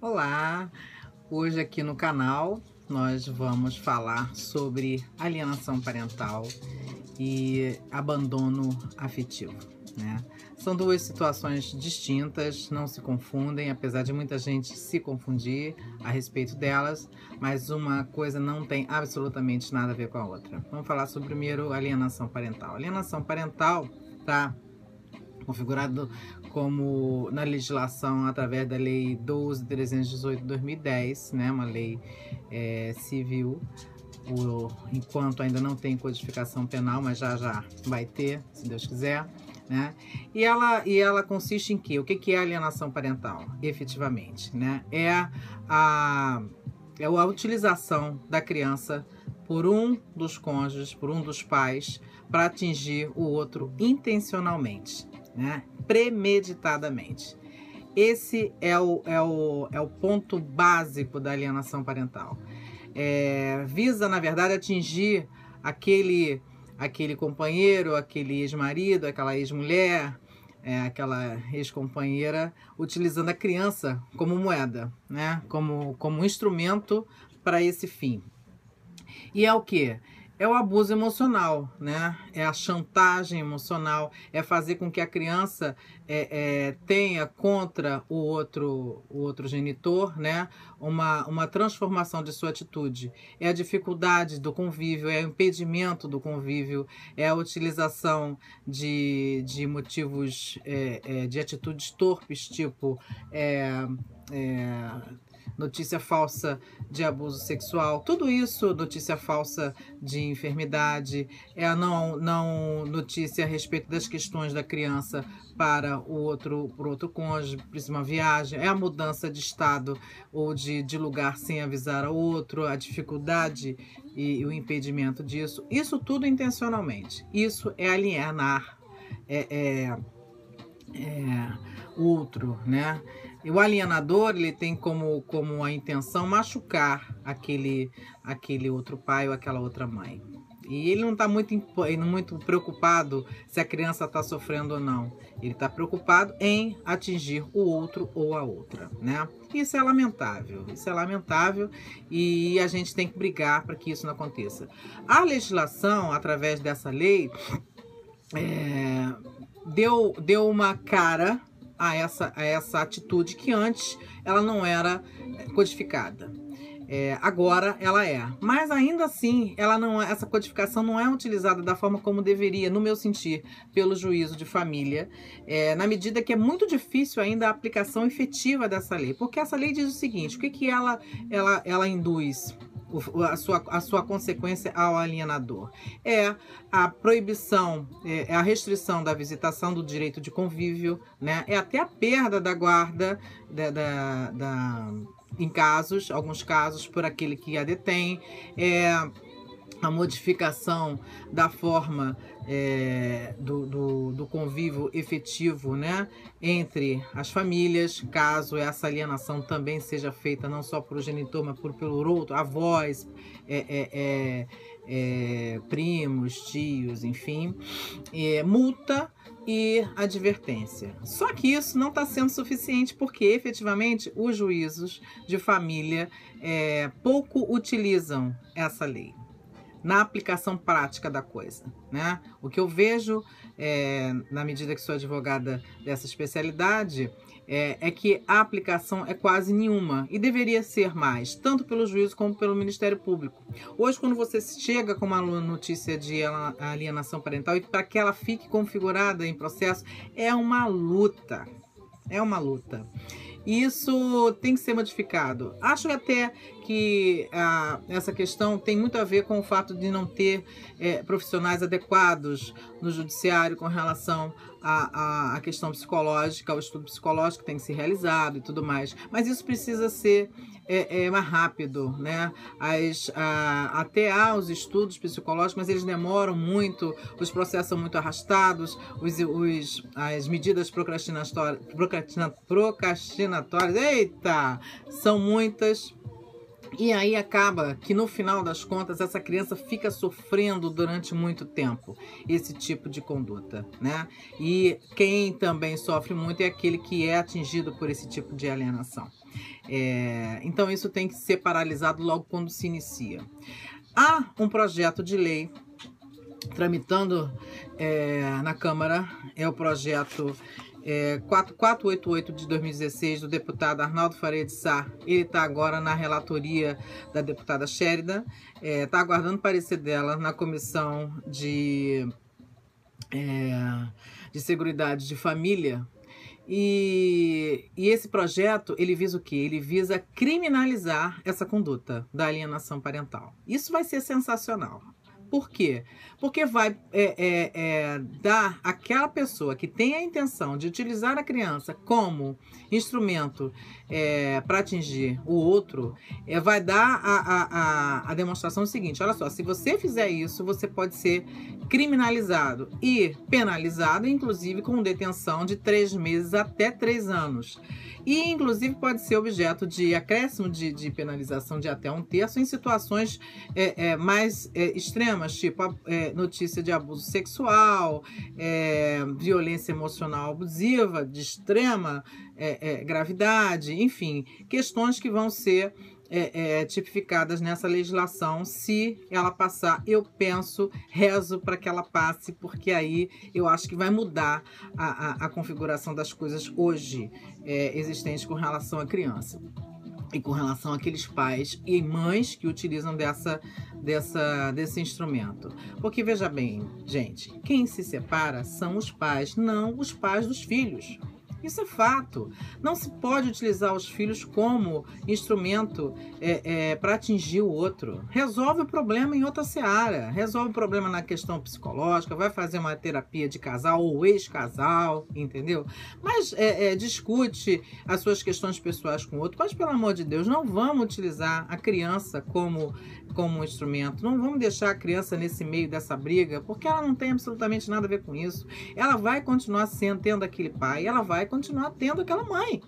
Olá! Hoje aqui no canal nós vamos falar sobre alienação parental e abandono afetivo. Né? São duas situações distintas, não se confundem, apesar de muita gente se confundir a respeito delas, mas uma coisa não tem absolutamente nada a ver com a outra. Vamos falar sobre primeiro alienação parental. Alienação parental tá configurado como na legislação através da Lei 12.318 de 2010, né, uma lei é, civil, o, enquanto ainda não tem codificação penal, mas já já vai ter, se Deus quiser. Né? E, ela, e ela consiste em quê? O que, que é alienação parental, efetivamente? Né? É, a, é a utilização da criança por um dos cônjuges, por um dos pais, para atingir o outro intencionalmente né? premeditadamente. Esse é o, é, o, é o ponto básico da alienação parental. É, visa, na verdade, atingir aquele, aquele companheiro, aquele ex-marido, aquela ex-mulher, é, aquela ex-companheira, utilizando a criança como moeda, né? como, como instrumento para esse fim. E é o que? É o abuso emocional, né? É a chantagem emocional, é fazer com que a criança é, é, tenha contra o outro, o outro genitor, né? Uma, uma transformação de sua atitude. É a dificuldade do convívio, é o impedimento do convívio, é a utilização de, de motivos, é, é de atitudes torpes, tipo é, é, notícia falsa de abuso sexual, tudo isso, notícia falsa de enfermidade, é a não, não notícia a respeito das questões da criança para o outro, para outro cônjuge, uma viagem, é a mudança de estado ou de, de lugar sem avisar ao outro, a dificuldade e, e o impedimento disso, isso tudo intencionalmente. Isso é alienar é, é, é, outro, né? E o alienador, ele tem como, como a intenção machucar aquele, aquele outro pai ou aquela outra mãe. E ele não está muito, muito preocupado se a criança está sofrendo ou não. Ele está preocupado em atingir o outro ou a outra, né? Isso é lamentável. Isso é lamentável e a gente tem que brigar para que isso não aconteça. A legislação, através dessa lei, é, deu, deu uma cara a essa, a essa atitude que antes ela não era codificada. É, agora ela é. Mas ainda assim, ela não, é, essa codificação não é utilizada da forma como deveria, no meu sentir, pelo juízo de família, é, na medida que é muito difícil ainda a aplicação efetiva dessa lei. Porque essa lei diz o seguinte: o que, que ela, ela, ela induz? A sua, a sua consequência ao alienador. É a proibição, é, é a restrição da visitação do direito de convívio, né? é até a perda da guarda da, da, da em casos, alguns casos, por aquele que a detém, é a modificação da forma é, do, do, do, convívio efetivo né, entre as famílias, caso essa alienação também seja feita não só por genitor, mas por pelo outro, avós, é, é, é, é primos, tios, enfim, é, multa e advertência. Só que isso não está sendo suficiente porque efetivamente os juízos de família pouco utilizam essa lei na aplicação prática da coisa. Né? O que eu vejo, é, na medida que sou advogada dessa especialidade, é, é, que a aplicação é quase nenhuma e deveria ser mais, tanto pelo juízo como pelo Ministério Público. Hoje, quando você chega com uma notícia de alienação parental e para que ela fique configurada em processo, é uma luta. É uma luta. Isso tem que ser modificado. Acho até que ah, essa questão tem muito a ver com o fato de não ter é, profissionais adequados no judiciário com relação à, questão psicológica, ao estudo psicológico que tem que ser realizado e tudo mais. Mas isso precisa ser é, é mais rápido, né? As, a, até há os estudos psicológicos, mas eles demoram muito, os processos são muito arrastados, os, os, as medidas procrastinatórias, procrastinatórias, eita, são muitas e aí acaba que no final das contas essa criança fica sofrendo durante muito tempo esse tipo de conduta, né? E quem também sofre muito é aquele que é atingido por esse tipo de alienação. É, então isso tem que ser paralisado logo quando se inicia. Há um projeto de lei tramitando é, na Câmara, é o projeto é, 4488 de 2016 do deputado Arnaldo Faria de Sá. Ele está agora na relatoria da deputada Sheridan, está é, tá aguardando parecer dela na comissão de, é, de Seguridade de Família. E, e esse projeto, ele visa o quê? Ele visa criminalizar essa conduta da alienação parental. Isso vai ser sensacional. Por quê? Porque vai é, é, é, dar àquela pessoa que tem a intenção de utilizar a criança como instrumento é, para atingir o outro, é, vai dar a, a, a, a demonstração seguinte: olha só, se você fizer isso, você pode ser criminalizado e penalizado, inclusive com detenção de três meses até três anos e inclusive pode ser objeto de acréscimo de, de penalização de até um terço em situações é, é, mais é, extremas, tipo é, notícia de abuso sexual, é, violência emocional abusiva de extrema é, gravidade, enfim, questões que vão ser é, é, tipificadas nessa legislação. Se ela passar, eu penso, rezo para que ela passe, porque aí eu acho que vai mudar a, a, a configuração das coisas hoje é, existentes com relação à criança. E com relação àqueles pais e mães que utilizam dessa, dessa, desse instrumento. Porque veja bem, gente, quem se separa são os pais, não os pais dos filhos. Isso é fato. Não se pode utilizar os filhos como instrumento é, é, para atingir o outro. Resolve o problema em outra seara. Resolve o problema na questão psicológica, vai fazer uma terapia de casal ou ex-casal, entendeu? Mas é, é discute as suas questões pessoais com o outro. Mas, pelo amor de Deus, não vamos utilizar a criança como como um instrumento. Não vamos deixar a criança nesse meio dessa briga, porque ela não tem absolutamente nada a ver com isso. Ela vai continuar sendo tendo aquele pai, ela vai continuar tendo aquela mãe.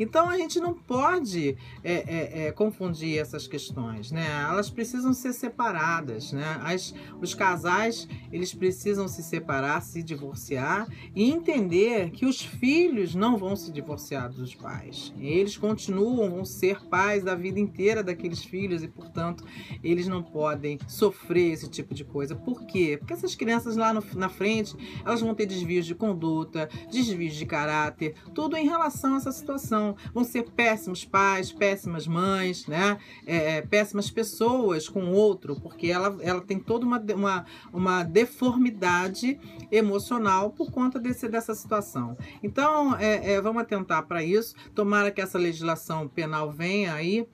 Então a gente não pode é, é, é, confundir essas questões, né? Elas precisam ser separadas, né? As, os casais eles precisam se separar, se divorciar e entender que os filhos não vão se divorciar dos pais. Eles continuam vão ser pais da vida inteira daqueles filhos e, portanto, eles não podem sofrer esse tipo de coisa. Por quê? Porque essas crianças lá no, na frente elas vão ter desvios de conduta, desvios de caráter, tudo em relação a essa situação vão ser péssimos pais, péssimas mães, né? É, é, péssimas pessoas com outro, porque ela, ela tem toda uma, uma, uma deformidade emocional por conta desse, dessa situação. Então, é, é vamos atentar para isso. Tomara que essa legislação penal venha aí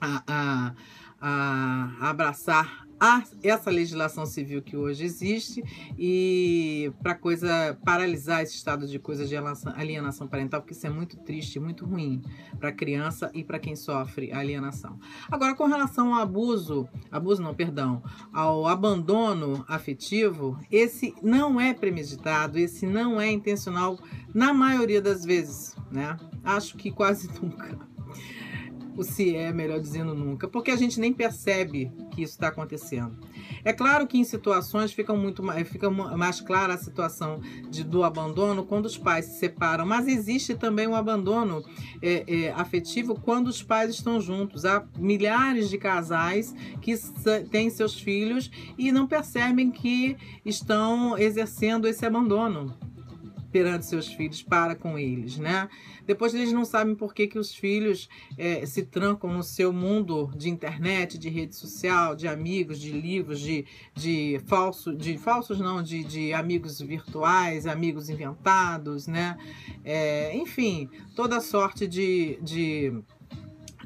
a, a, a abraçar a essa legislação civil que hoje existe e para coisa paralisar esse estado de coisas de alienação parental, porque isso é muito triste, muito ruim para a criança e para quem sofre alienação. Agora, com relação ao abuso, abuso não, perdão, ao abandono afetivo, esse não é premeditado, esse não é intencional na maioria das vezes, né? Acho que quase nunca o se é, melhor dizendo nunca, porque a gente nem percebe que isso está acontecendo. É claro que em situações fica muito fica mais clara a situação de, do abandono quando os pais se separam, mas existe também um abandono é, é, afetivo quando os pais estão juntos. Há milhares de casais que têm seus filhos e não percebem que estão exercendo esse abandono perante seus filhos para com eles, né? Depois eles não sabem por que, que os filhos é, se trancam no seu mundo de internet, de rede social, de amigos, de livros, de, de, falso, de falsos não, de, de amigos virtuais, amigos inventados, né? É, enfim, toda sorte de, de,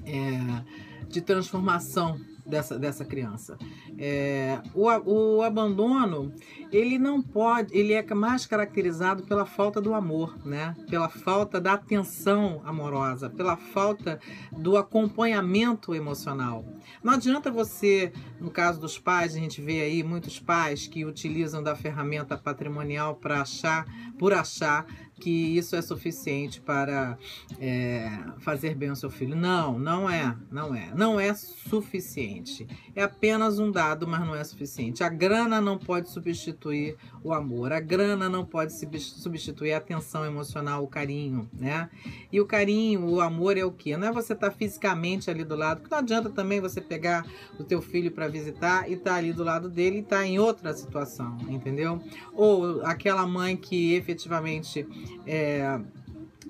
é, de transformação dessa, dessa criança. É, o, o abandono, ele não pode, ele é mais caracterizado pela falta do amor, né? Pela falta da atenção amorosa, pela falta do acompanhamento emocional. Não adianta você, no caso dos pais, a gente vê aí muitos pais que utilizam da ferramenta patrimonial para achar, por achar que isso é suficiente para é, fazer bem ao seu filho. Não, não é, não é. Não é suficiente. É apenas um dado, mas não é suficiente. A grana não pode substituir o amor. A grana não pode substituir a atenção emocional, o carinho, né? E o carinho, o amor é o quê? Não é você estar tá fisicamente ali do lado, não adianta também você pegar o teu filho para visitar e tá ali do lado dele e tá em outra situação, entendeu? Ou aquela mãe que efetivamente é,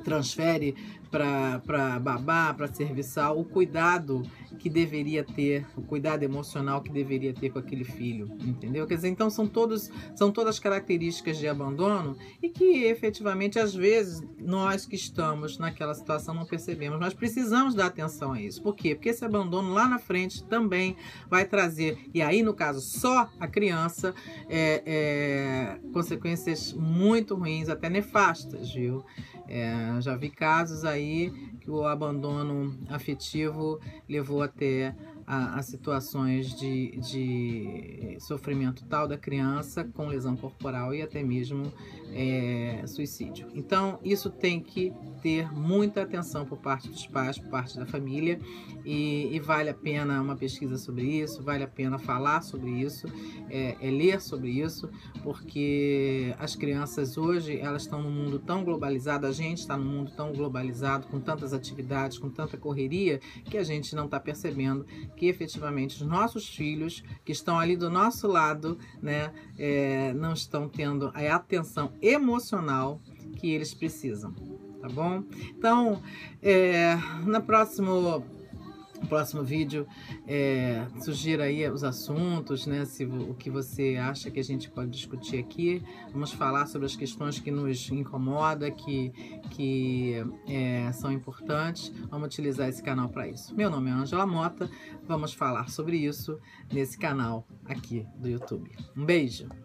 transfere para babá, para serviçal, o cuidado que deveria ter, o cuidado emocional que deveria ter com aquele filho, entendeu? Quer dizer, então são todos são todas características de abandono e que efetivamente às vezes nós que estamos naquela situação não percebemos, mas precisamos dar atenção a isso. Por quê? Porque esse abandono lá na frente também vai trazer, e aí no caso só a criança, é, é, consequências muito ruins, até nefastas, viu? É, já vi casos aí que o abandono afetivo levou até a, a situações de, de, sofrimento tal da criança com lesão corporal e até mesmo é, suicídio. Então, isso tem que ter muita atenção por parte dos pais, por parte da família, e, e vale a pena uma pesquisa sobre isso, vale a pena falar sobre isso, é, é ler sobre isso, porque as crianças hoje elas estão num mundo tão globalizado, a gente está num mundo tão globalizado, com tantas atividades, com tanta correria, que a gente não está percebendo que efetivamente os nossos filhos que estão ali do nosso lado, né, é, não estão tendo a atenção emocional que eles precisam, tá bom? Então, é, na próximo no próximo vídeo é, sugira aí os assuntos, né? Se, o que você acha que a gente pode discutir aqui. Vamos falar sobre as questões que nos incomodam, que, que é, são importantes. Vamos utilizar esse canal para isso. Meu nome é Angela Mota. Vamos falar sobre isso nesse canal aqui do YouTube. Um beijo!